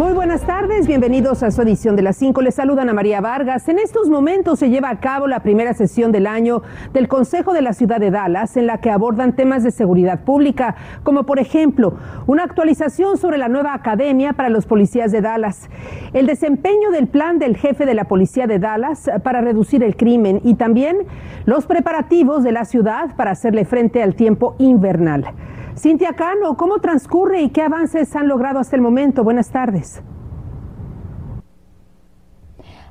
Muy buenas tardes, bienvenidos a su edición de las 5. Les saludan a María Vargas. En estos momentos se lleva a cabo la primera sesión del año del Consejo de la Ciudad de Dallas, en la que abordan temas de seguridad pública, como por ejemplo una actualización sobre la nueva academia para los policías de Dallas, el desempeño del plan del jefe de la policía de Dallas para reducir el crimen y también los preparativos de la ciudad para hacerle frente al tiempo invernal. Cintia Cano, ¿cómo transcurre y qué avances han logrado hasta el momento? Buenas tardes.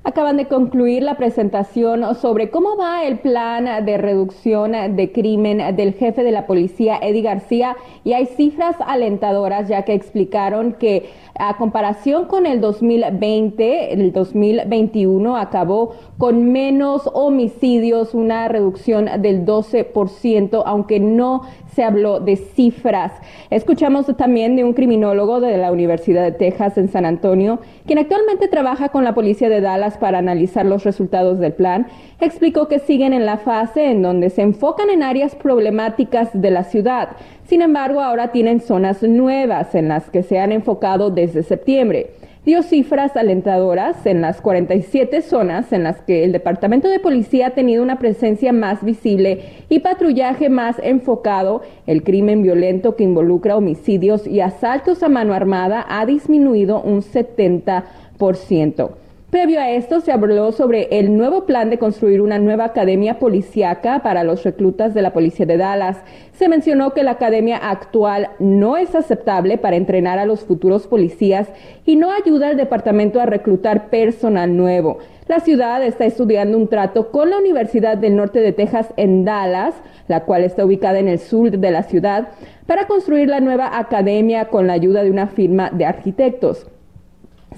Acaban de concluir la presentación sobre cómo va el plan de reducción de crimen del jefe de la policía, Eddie García, y hay cifras alentadoras ya que explicaron que a comparación con el 2020, el 2021 acabó con menos homicidios, una reducción del 12%, aunque no se habló de cifras. Escuchamos también de un criminólogo de la Universidad de Texas en San Antonio, quien actualmente trabaja con la policía de Dallas para analizar los resultados del plan. Explicó que siguen en la fase en donde se enfocan en áreas problemáticas de la ciudad. Sin embargo, ahora tienen zonas nuevas en las que se han enfocado desde septiembre dio cifras alentadoras en las 47 zonas en las que el Departamento de Policía ha tenido una presencia más visible y patrullaje más enfocado. El crimen violento que involucra homicidios y asaltos a mano armada ha disminuido un 70%. Previo a esto se habló sobre el nuevo plan de construir una nueva academia policíaca para los reclutas de la Policía de Dallas. Se mencionó que la academia actual no es aceptable para entrenar a los futuros policías y no ayuda al departamento a reclutar personal nuevo. La ciudad está estudiando un trato con la Universidad del Norte de Texas en Dallas, la cual está ubicada en el sur de la ciudad, para construir la nueva academia con la ayuda de una firma de arquitectos.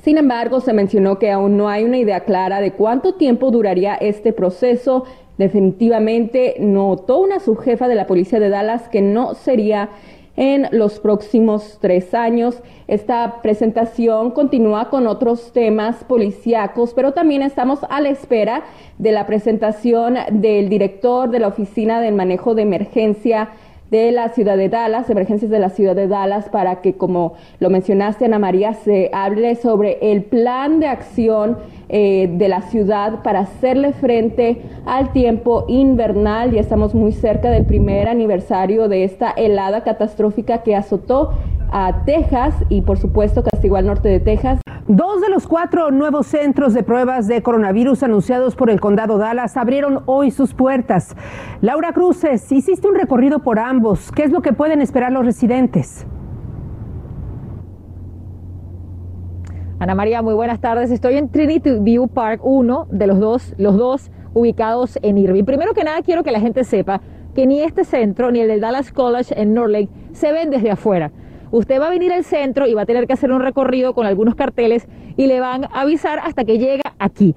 Sin embargo, se mencionó que aún no hay una idea clara de cuánto tiempo duraría este proceso. Definitivamente notó una subjefa de la policía de Dallas que no sería en los próximos tres años. Esta presentación continúa con otros temas policíacos, pero también estamos a la espera de la presentación del director de la Oficina del Manejo de Emergencia de la ciudad de Dallas, emergencias de la ciudad de Dallas, para que, como lo mencionaste, Ana María, se hable sobre el plan de acción eh, de la ciudad para hacerle frente al tiempo invernal. Ya estamos muy cerca del primer aniversario de esta helada catastrófica que azotó a Texas y, por supuesto, castigó al norte de Texas. Dos de los cuatro nuevos centros de pruebas de coronavirus anunciados por el condado Dallas abrieron hoy sus puertas. Laura Cruces, hiciste un recorrido por ambos. ¿Qué es lo que pueden esperar los residentes? Ana María, muy buenas tardes. Estoy en Trinity View Park, uno de los dos, los dos ubicados en Irving. Primero que nada, quiero que la gente sepa que ni este centro ni el del Dallas College en North Lake se ven desde afuera. Usted va a venir al centro y va a tener que hacer un recorrido con algunos carteles y le van a avisar hasta que llega aquí.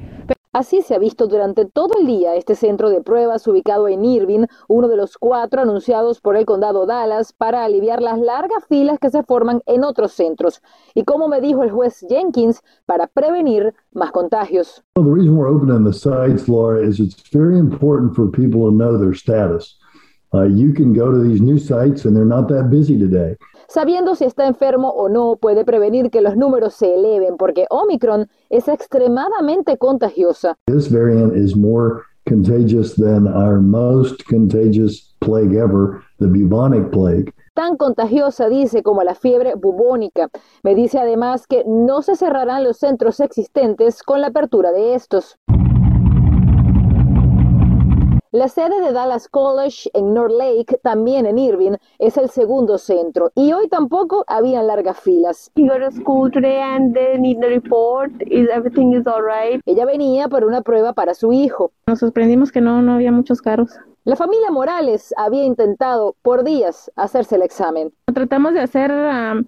Así se ha visto durante todo el día este centro de pruebas ubicado en Irving, uno de los cuatro anunciados por el condado Dallas para aliviar las largas filas que se forman en otros centros. Y como me dijo el juez Jenkins, para prevenir más contagios. Well, the reason we're opening the sites, Laura, is it's very important for people to know their status. Uh, you can go to these new sites and they're not that busy today. Sabiendo si está enfermo o no puede prevenir que los números se eleven porque Omicron es extremadamente contagiosa. This variant is more contagious than our most contagious plague ever, the bubonic plague. Tan contagiosa, dice, como la fiebre bubónica. Me dice además que no se cerrarán los centros existentes con la apertura de estos. La sede de Dallas College en North Lake, también en Irving, es el segundo centro y hoy tampoco había largas filas. Ella venía por una prueba para su hijo. Nos sorprendimos que no, no había muchos carros. La familia Morales había intentado por días hacerse el examen. Tratamos de hacer um,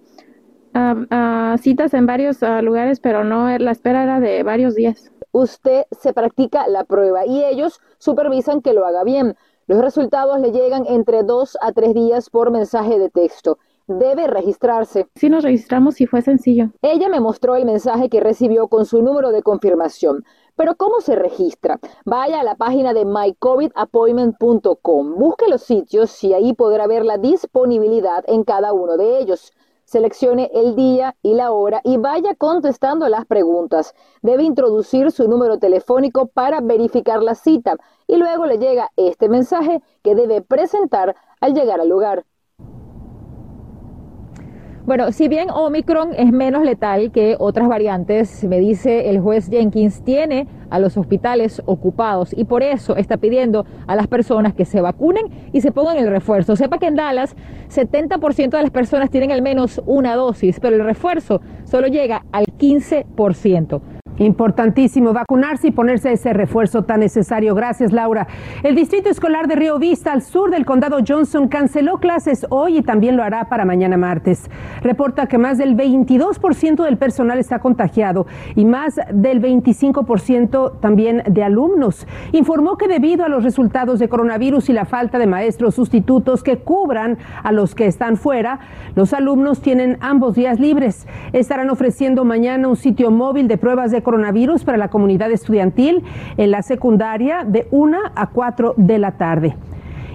uh, uh, citas en varios uh, lugares, pero no, la espera era de varios días usted se practica la prueba y ellos supervisan que lo haga bien. Los resultados le llegan entre dos a tres días por mensaje de texto. debe registrarse. Sí nos registramos y fue sencillo. Ella me mostró el mensaje que recibió con su número de confirmación. Pero ¿cómo se registra? Vaya a la página de mycovidappointment.com, busque los sitios y ahí podrá ver la disponibilidad en cada uno de ellos. Seleccione el día y la hora y vaya contestando las preguntas. Debe introducir su número telefónico para verificar la cita y luego le llega este mensaje que debe presentar al llegar al lugar. Bueno, si bien Omicron es menos letal que otras variantes, me dice el juez Jenkins, tiene a los hospitales ocupados y por eso está pidiendo a las personas que se vacunen y se pongan el refuerzo. Sepa que en Dallas 70% de las personas tienen al menos una dosis, pero el refuerzo solo llega al 15%. Importantísimo vacunarse y ponerse ese refuerzo tan necesario. Gracias, Laura. El Distrito Escolar de Río Vista, al sur del condado Johnson, canceló clases hoy y también lo hará para mañana martes. Reporta que más del 22% del personal está contagiado y más del 25% también de alumnos. Informó que debido a los resultados de coronavirus y la falta de maestros sustitutos que cubran a los que están fuera, los alumnos tienen ambos días libres. Estarán ofreciendo mañana un sitio móvil de pruebas de coronavirus para la comunidad estudiantil en la secundaria de 1 a 4 de la tarde.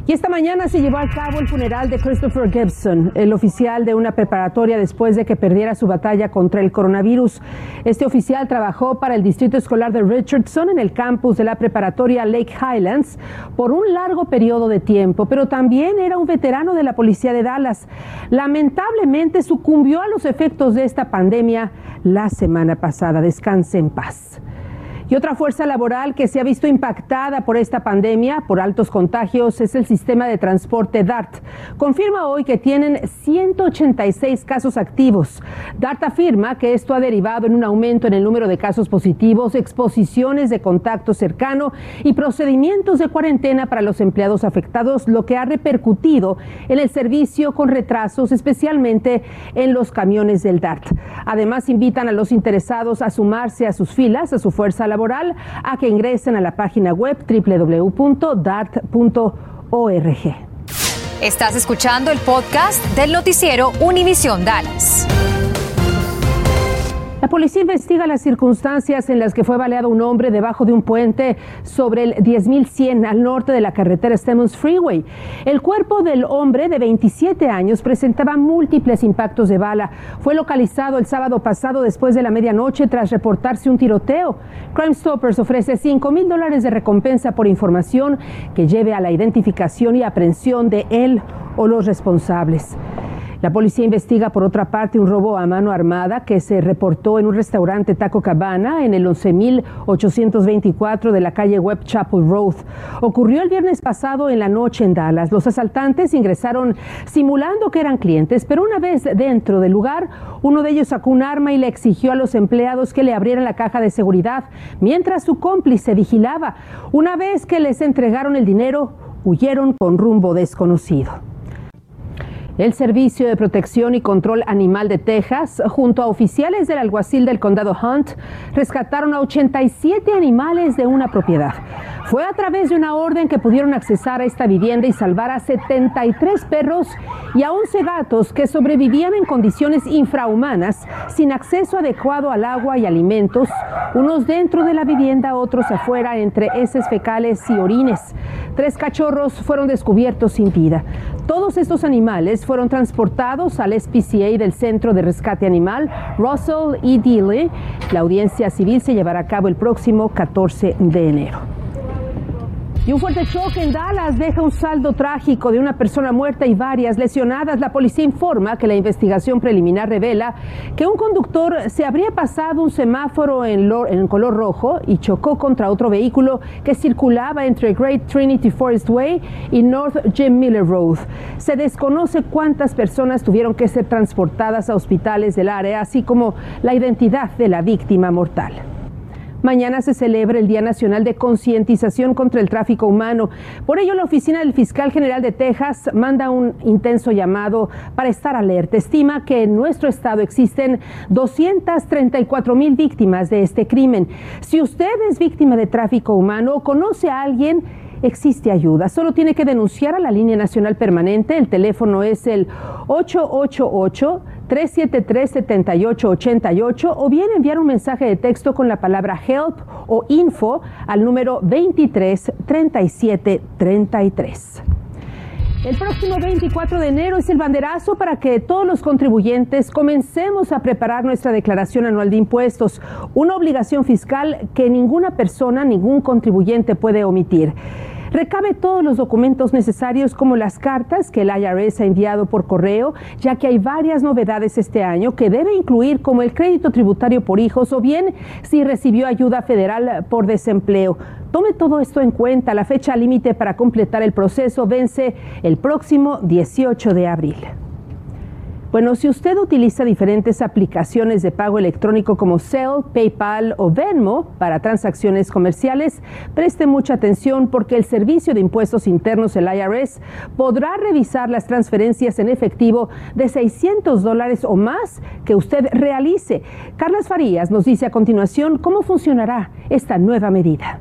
Y esta mañana se llevó a cabo el funeral de Christopher Gibson, el oficial de una preparatoria después de que perdiera su batalla contra el coronavirus. Este oficial trabajó para el distrito escolar de Richardson en el campus de la preparatoria Lake Highlands por un largo periodo de tiempo, pero también era un veterano de la policía de Dallas. Lamentablemente sucumbió a los efectos de esta pandemia la semana pasada. Descanse en paz. Y otra fuerza laboral que se ha visto impactada por esta pandemia, por altos contagios, es el sistema de transporte DART. Confirma hoy que tienen 186 casos activos. DART afirma que esto ha derivado en un aumento en el número de casos positivos, exposiciones de contacto cercano y procedimientos de cuarentena para los empleados afectados, lo que ha repercutido en el servicio con retrasos, especialmente en los camiones del DART. Además, invitan a los interesados a sumarse a sus filas, a su fuerza laboral a que ingresen a la página web www.dart.org. Estás escuchando el podcast del noticiero Univisión Dallas. La policía investiga las circunstancias en las que fue baleado un hombre debajo de un puente sobre el 10.100 al norte de la carretera Stemmons Freeway. El cuerpo del hombre de 27 años presentaba múltiples impactos de bala. Fue localizado el sábado pasado después de la medianoche tras reportarse un tiroteo. Crime Stoppers ofrece 5 mil dólares de recompensa por información que lleve a la identificación y aprehensión de él o los responsables. La policía investiga por otra parte un robo a mano armada que se reportó en un restaurante Taco Cabana en el 11.824 de la calle Webb Chapel Road. Ocurrió el viernes pasado en la noche en Dallas. Los asaltantes ingresaron simulando que eran clientes, pero una vez dentro del lugar, uno de ellos sacó un arma y le exigió a los empleados que le abrieran la caja de seguridad mientras su cómplice vigilaba. Una vez que les entregaron el dinero, huyeron con rumbo desconocido. El Servicio de Protección y Control Animal de Texas, junto a oficiales del alguacil del condado Hunt, rescataron a 87 animales de una propiedad. Fue a través de una orden que pudieron accesar a esta vivienda y salvar a 73 perros y a 11 gatos que sobrevivían en condiciones infrahumanas, sin acceso adecuado al agua y alimentos, unos dentro de la vivienda, otros afuera, entre heces fecales y orines. Tres cachorros fueron descubiertos sin vida. Todos estos animales fueron transportados al SPCA del Centro de Rescate Animal Russell E. Dealey. La audiencia civil se llevará a cabo el próximo 14 de enero. Y un fuerte choque en Dallas deja un saldo trágico de una persona muerta y varias lesionadas. La policía informa que la investigación preliminar revela que un conductor se habría pasado un semáforo en, color rojo y chocó contra otro vehículo que circulaba entre Great Trinity Forest Way y North Jim Miller Road. Se desconoce cuántas personas tuvieron que ser transportadas a hospitales del área, así como la identidad de la víctima mortal. Mañana se celebra el Día Nacional de Concientización contra el Tráfico Humano. Por ello, la Oficina del Fiscal General de Texas manda un intenso llamado para estar alerta. Estima que en nuestro estado existen 234 mil víctimas de este crimen. Si usted es víctima de tráfico humano o conoce a alguien, existe ayuda. Solo tiene que denunciar a la línea nacional permanente. El teléfono es el 888 373-7888 o bien enviar un mensaje de texto con la palabra help o info al número 233733. El próximo 24 de enero es el banderazo para que todos los contribuyentes comencemos a preparar nuestra declaración anual de impuestos, una obligación fiscal que ninguna persona, ningún contribuyente puede omitir. Recabe todos los documentos necesarios como las cartas que el IRS ha enviado por correo, ya que hay varias novedades este año que debe incluir como el crédito tributario por hijos o bien si recibió ayuda federal por desempleo. Tome todo esto en cuenta. La fecha límite para completar el proceso vence el próximo 18 de abril. Bueno, si usted utiliza diferentes aplicaciones de pago electrónico como Zelle, PayPal o Venmo para transacciones comerciales, preste mucha atención porque el Servicio de Impuestos Internos, el IRS, podrá revisar las transferencias en efectivo de 600 dólares o más que usted realice. Carlas Farías nos dice a continuación cómo funcionará esta nueva medida.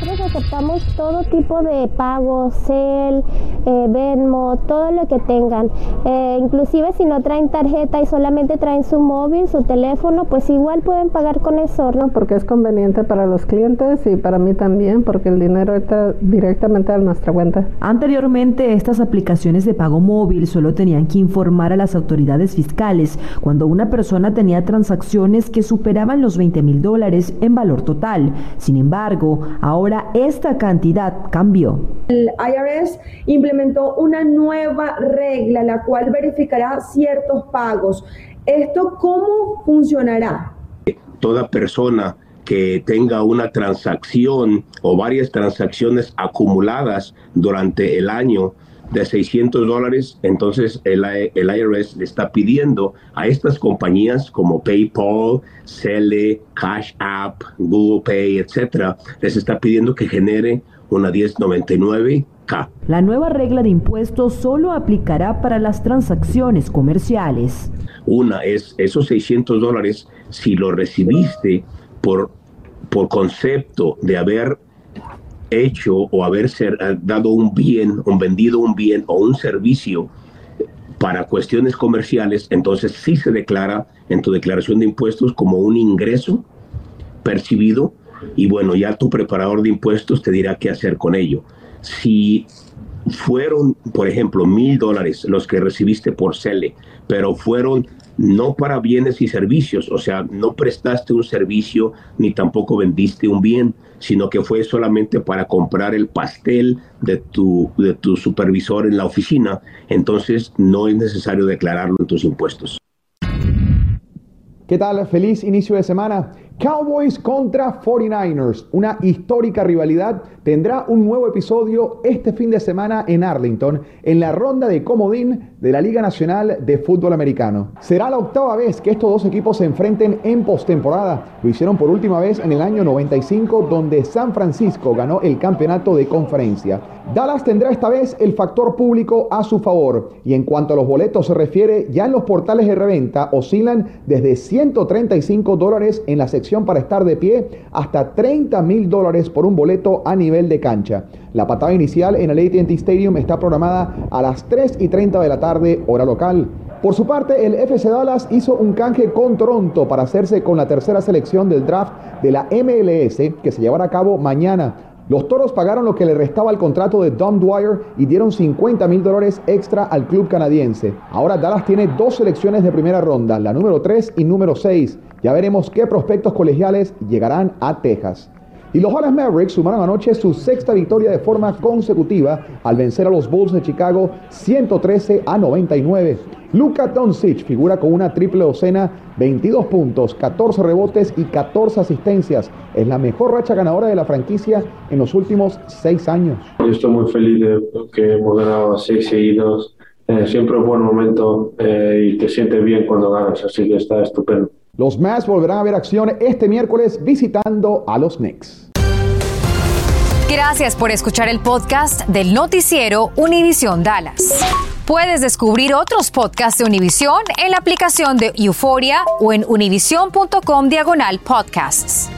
Nosotros aceptamos todo tipo de pagos, Cel, eh, Venmo, todo lo que tengan. Eh, inclusive si no traen tarjeta y solamente traen su móvil, su teléfono, pues igual pueden pagar con eso. ¿no? Porque es conveniente para los clientes y para mí también, porque el dinero está directamente a nuestra cuenta. Anteriormente, estas aplicaciones de pago móvil solo tenían que informar a las autoridades fiscales cuando una persona tenía transacciones que superaban los 20 mil dólares en valor total. Sin embargo, ahora esta cantidad cambió. El IRS implementó una nueva regla, la cual verificará ciertos pagos. ¿Esto cómo funcionará? Toda persona que tenga una transacción o varias transacciones acumuladas durante el año de 600 dólares, entonces el, el, IRS le está pidiendo a estas compañías como PayPal, Cele, Cash App, Google Pay, etcétera, les está pidiendo que genere una 1099K. La nueva regla de impuestos solo aplicará para las transacciones comerciales. Una es esos 600 dólares, si lo recibiste por, por concepto de haber hecho o haber eh, dado un bien, o vendido un bien o un servicio para cuestiones comerciales, entonces sí se declara en tu declaración de impuestos como un ingreso percibido y bueno, ya tu preparador de impuestos te dirá qué hacer con ello. Si fueron, por ejemplo, mil dólares los que recibiste por CELE, pero fueron no para bienes y servicios, o sea, no prestaste un servicio ni tampoco vendiste un bien, sino que fue solamente para comprar el pastel de tu, de tu supervisor en la oficina, entonces no es necesario declararlo en tus impuestos. ¿Qué tal? Feliz inicio de semana. Cowboys contra 49ers, una histórica rivalidad, tendrá un nuevo episodio este fin de semana en Arlington, en la ronda de comodín de la Liga Nacional de Fútbol Americano. Será la octava vez que estos dos equipos se enfrenten en postemporada. Lo hicieron por última vez en el año 95, donde San Francisco ganó el campeonato de conferencia. Dallas tendrá esta vez el factor público a su favor. Y en cuanto a los boletos se refiere, ya en los portales de reventa oscilan desde 135 dólares en la sección para estar de pie hasta 30 mil dólares por un boleto a nivel de cancha. La patada inicial en el ATT Stadium está programada a las 3 y 30 de la tarde, hora local. Por su parte, el FC Dallas hizo un canje con Toronto para hacerse con la tercera selección del draft de la MLS que se llevará a cabo mañana. Los toros pagaron lo que le restaba al contrato de Dom Dwyer y dieron 50 mil dólares extra al club canadiense. Ahora Dallas tiene dos selecciones de primera ronda, la número 3 y número 6. Ya veremos qué prospectos colegiales llegarán a Texas. Y los Dallas Mavericks sumaron anoche su sexta victoria de forma consecutiva al vencer a los Bulls de Chicago 113 a 99. Luka Doncic figura con una triple docena, 22 puntos, 14 rebotes y 14 asistencias. Es la mejor racha ganadora de la franquicia en los últimos seis años. Yo estoy muy feliz de que hemos ganado seis seguidos. Eh, siempre un buen momento eh, y te sientes bien cuando ganas, así que está estupendo. Los Mavs volverán a ver acción este miércoles visitando a los Knicks. Gracias por escuchar el podcast del noticiero Univisión Dallas. Puedes descubrir otros podcasts de Univision en la aplicación de Euforia o en univision.com diagonal podcasts.